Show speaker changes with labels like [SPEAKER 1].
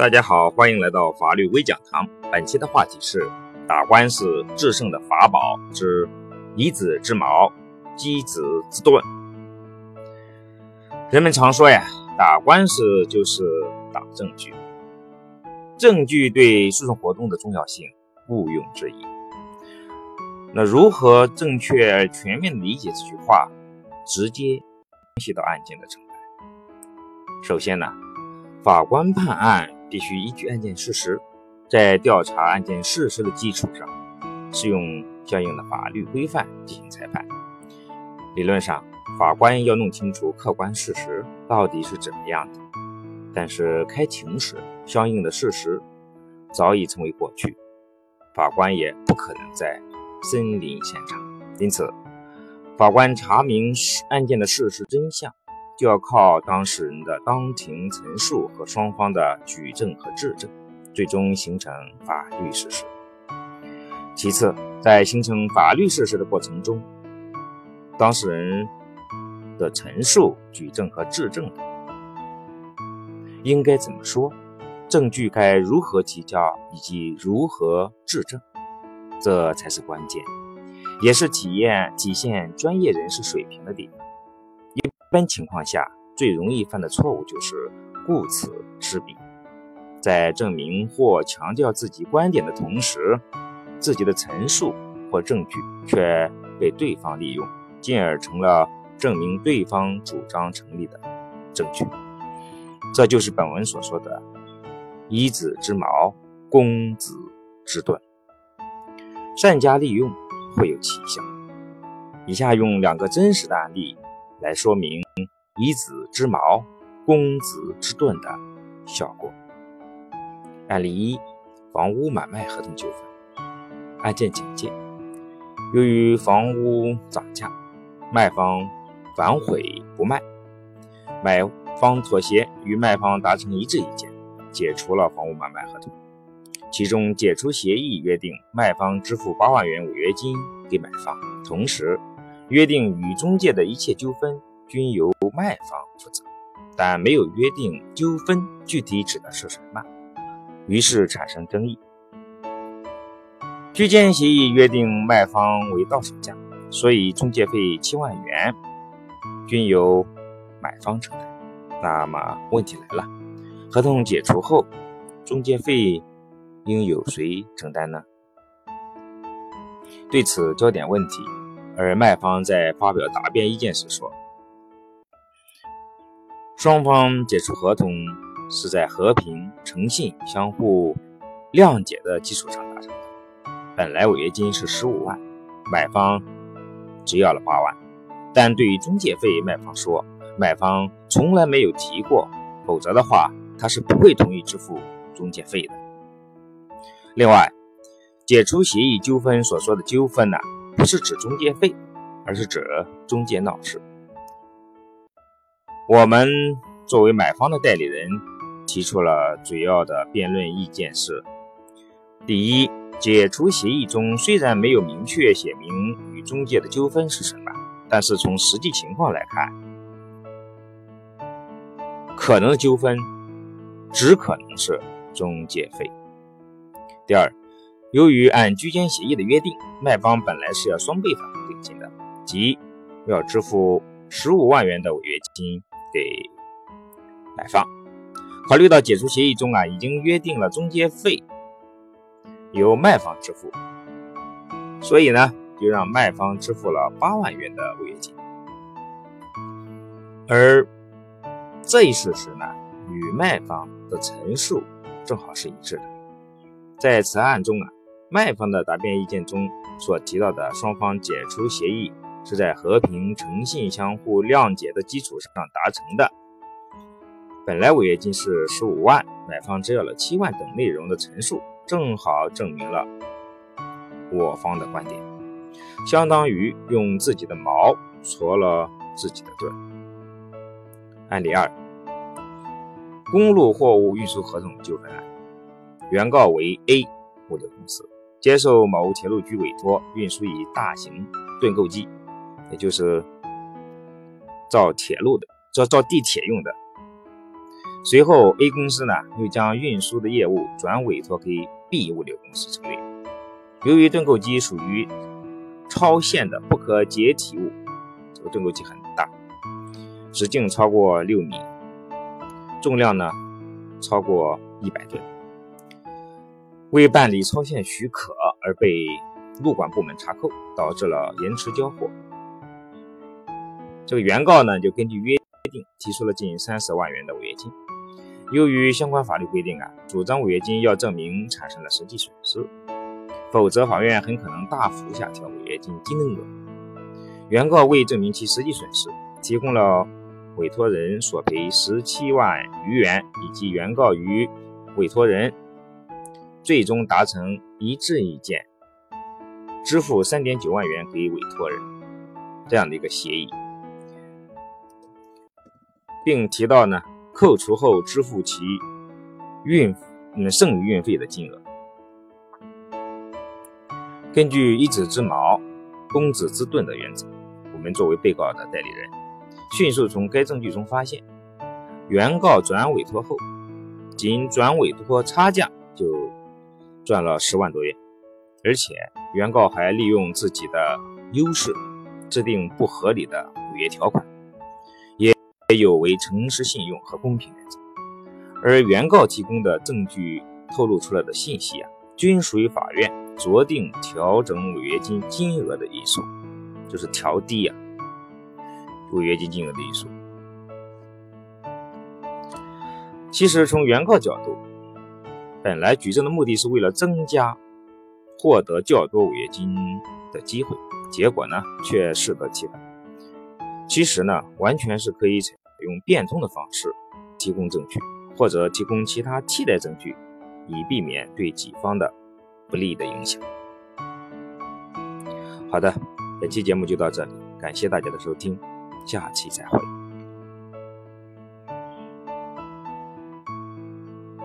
[SPEAKER 1] 大家好，欢迎来到法律微讲堂。本期的话题是打官司制胜的法宝之以子之矛，击子之盾。人们常说呀，打官司就是打证据，证据对诉讼活动的重要性毋庸置疑。那如何正确全面理解这句话，直接关系到案件的成败。首先呢，法官判案。必须依据案件事实，在调查案件事实的基础上，适用相应的法律规范进行裁判。理论上，法官要弄清楚客观事实到底是怎么样的。但是开庭时，相应的事实早已成为过去，法官也不可能在身临现场。因此，法官查明案件的事实真相。就要靠当事人的当庭陈述和双方的举证和质证，最终形成法律事实。其次，在形成法律事实的过程中，当事人的陈述、举证和质证应该怎么说，证据该如何提交以及如何质证，这才是关键，也是体验体现专业人士水平的地方。一般情况下，最容易犯的错误就是顾此失彼，在证明或强调自己观点的同时，自己的陈述或证据却被对方利用，进而成了证明对方主张成立的证据。这就是本文所说的“以子之矛攻子之盾”，善加利用会有奇效。以下用两个真实的案例。来说明以子之矛攻子之盾的效果。案例一：房屋买卖合同纠纷。案件简介：由于房屋涨价，卖方反悔不卖，买方妥协，与卖方达成一致意见，解除了房屋买卖合同。其中解除协议约定，卖方支付八万元违约金给买方，同时。约定与中介的一切纠纷均由卖方负责，但没有约定纠纷具体指的是什么，于是产生争议。居间协议约定卖方为到手价，所以中介费七万元均由买方承担。那么问题来了，合同解除后，中介费应由谁承担呢？对此焦点问题。而卖方在发表答辩意见时说：“双方解除合同是在和平、诚信、相互谅解的基础上达成的。本来违约金是十五万，买方只要了八万。但对于中介费，卖方说，买方从来没有提过，否则的话，他是不会同意支付中介费的。另外，解除协议纠纷所说的纠纷呢？”不是指中介费，而是指中介闹事。我们作为买方的代理人，提出了主要的辩论意见是：第一，解除协议中虽然没有明确写明与中介的纠纷是什么，但是从实际情况来看，可能的纠纷只可能是中介费。第二。由于按居间协议的约定，卖方本来是要双倍返还定金的，即要支付十五万元的违约金给买方。考虑到解除协议中啊已经约定了中介费由卖方支付，所以呢就让卖方支付了八万元的违约金。而这一事实呢与卖方的陈述正好是一致的，在此案中啊。卖方的答辩意见中所提到的双方解除协议是在和平、诚信、相互谅解的基础上达成的。本来违约金是十五万，买方只要了七万等内容的陈述，正好证明了我方的观点，相当于用自己的矛戳了自己的盾。案例二：公路货物运输合同纠纷案，原告为 A 物流公司。接受某铁路局委托运输一大型盾构机，也就是造铁路的、造造地铁用的。随后，A 公司呢又将运输的业务转委托给 B 物流公司成立。由于盾构机属于超限的不可解体物，这个盾构机很大，直径超过六米，重量呢超过一百吨。为办理超限许可而被路管部门查扣，导致了延迟交货。这个原告呢就根据约定提出了近三十万元的违约金。由于相关法律规定啊，主张违约金要证明产生了实际损失，否则法院很可能大幅下调违约金金额。原告为证明其实际损失，提供了委托人索赔十七万余元，以及原告与委托人最终达成一致意见，支付三点九万元给委托人这样的一个协议，并提到呢。扣除后支付其运嗯剩余运费的金额。根据一子之矛，攻子之盾的原则，我们作为被告的代理人，迅速从该证据中发现，原告转委托后，仅转委托差价赚了十万多元，而且原告还利用自己的优势，制定不合理的违约条款。也有违诚实信用和公平原则，而原告提供的证据透露出来的信息啊，均属于法院酌定调整违约金金额的因素，就是调低啊违约金金额的因素。其实从原告角度，本来举证的目的是为了增加获得较多违约金的机会，结果呢却适得其反。其实呢，完全是可以采用变通的方式提供证据，或者提供其他替代证据，以避免对己方的不利的影响。好的，本期节目就到这里，感谢大家的收听，下期再会。